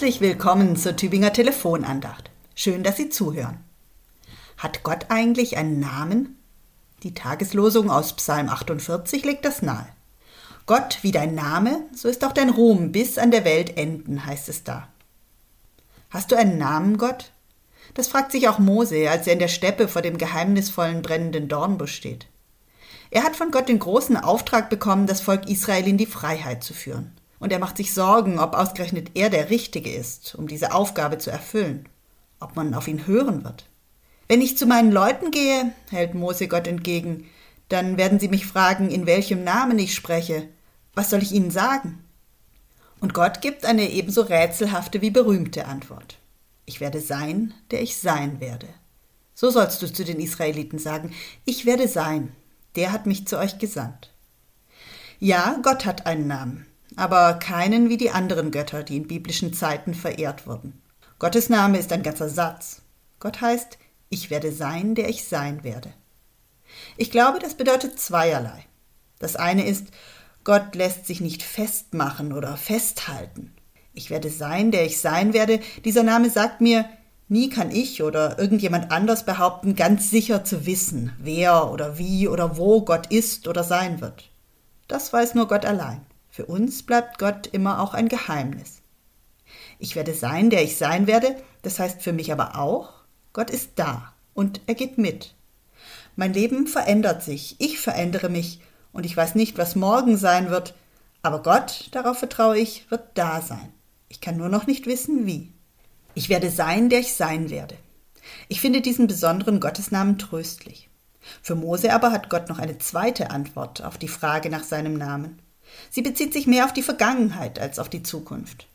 Herzlich willkommen zur Tübinger Telefonandacht. Schön, dass Sie zuhören. Hat Gott eigentlich einen Namen? Die Tageslosung aus Psalm 48 legt das nahe. Gott wie dein Name, so ist auch dein Ruhm bis an der Welt enden, heißt es da. Hast du einen Namen, Gott? Das fragt sich auch Mose, als er in der Steppe vor dem geheimnisvollen brennenden Dornbusch steht. Er hat von Gott den großen Auftrag bekommen, das Volk Israel in die Freiheit zu führen. Und er macht sich Sorgen, ob ausgerechnet er der Richtige ist, um diese Aufgabe zu erfüllen, ob man auf ihn hören wird. Wenn ich zu meinen Leuten gehe, hält Mose Gott entgegen, dann werden sie mich fragen, in welchem Namen ich spreche. Was soll ich ihnen sagen? Und Gott gibt eine ebenso rätselhafte wie berühmte Antwort. Ich werde sein, der ich sein werde. So sollst du zu den Israeliten sagen, ich werde sein, der hat mich zu euch gesandt. Ja, Gott hat einen Namen, aber keinen wie die anderen Götter, die in biblischen Zeiten verehrt wurden. Gottes Name ist ein ganzer Satz. Gott heißt, ich werde sein, der ich sein werde. Ich glaube, das bedeutet zweierlei. Das eine ist, Gott lässt sich nicht festmachen oder festhalten. Ich werde sein, der ich sein werde. Dieser Name sagt mir, Nie kann ich oder irgendjemand anders behaupten, ganz sicher zu wissen, wer oder wie oder wo Gott ist oder sein wird. Das weiß nur Gott allein. Für uns bleibt Gott immer auch ein Geheimnis. Ich werde sein, der ich sein werde, das heißt für mich aber auch, Gott ist da und er geht mit. Mein Leben verändert sich, ich verändere mich und ich weiß nicht, was morgen sein wird, aber Gott, darauf vertraue ich, wird da sein. Ich kann nur noch nicht wissen, wie. Ich werde sein, der ich sein werde. Ich finde diesen besonderen Gottesnamen tröstlich. Für Mose aber hat Gott noch eine zweite Antwort auf die Frage nach seinem Namen. Sie bezieht sich mehr auf die Vergangenheit als auf die Zukunft.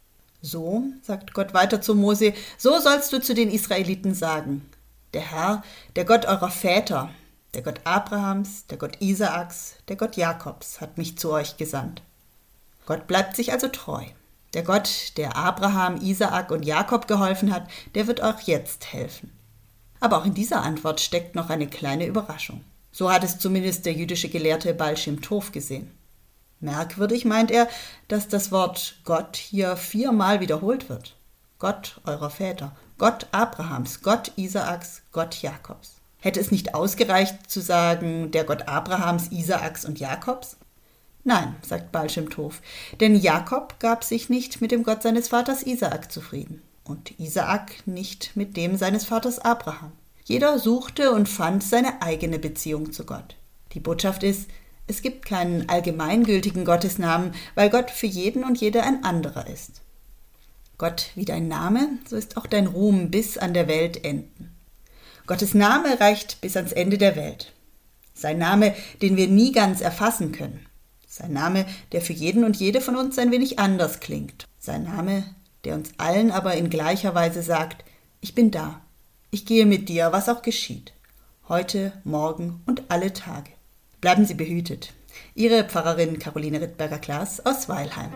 So, sagt Gott weiter zu Mose, so sollst du zu den Israeliten sagen, der Herr, der Gott eurer Väter, der Gott Abrahams, der Gott Isaaks, der Gott Jakobs hat mich zu euch gesandt. Gott bleibt sich also treu. Der Gott, der Abraham, Isaak und Jakob geholfen hat, der wird auch jetzt helfen. Aber auch in dieser Antwort steckt noch eine kleine Überraschung. So hat es zumindest der jüdische Gelehrte Baal Shem Tov gesehen. Merkwürdig meint er, dass das Wort Gott hier viermal wiederholt wird. Gott eurer Väter, Gott Abrahams, Gott Isaaks, Gott Jakobs. Hätte es nicht ausgereicht zu sagen, der Gott Abrahams, Isaaks und Jakobs? Nein, sagt Balschem Tov, denn Jakob gab sich nicht mit dem Gott seines Vaters Isaak zufrieden und Isaak nicht mit dem seines Vaters Abraham. Jeder suchte und fand seine eigene Beziehung zu Gott. Die Botschaft ist, es gibt keinen allgemeingültigen Gottesnamen, weil Gott für jeden und jede ein anderer ist. Gott wie dein Name, so ist auch dein Ruhm bis an der Welt enden. Gottes Name reicht bis ans Ende der Welt. Sein Name, den wir nie ganz erfassen können. Sein Name, der für jeden und jede von uns ein wenig anders klingt. Sein Name, der uns allen aber in gleicher Weise sagt, ich bin da. Ich gehe mit dir, was auch geschieht. Heute, morgen und alle Tage. Bleiben Sie behütet. Ihre Pfarrerin Caroline Rittberger-Klaas aus Weilheim.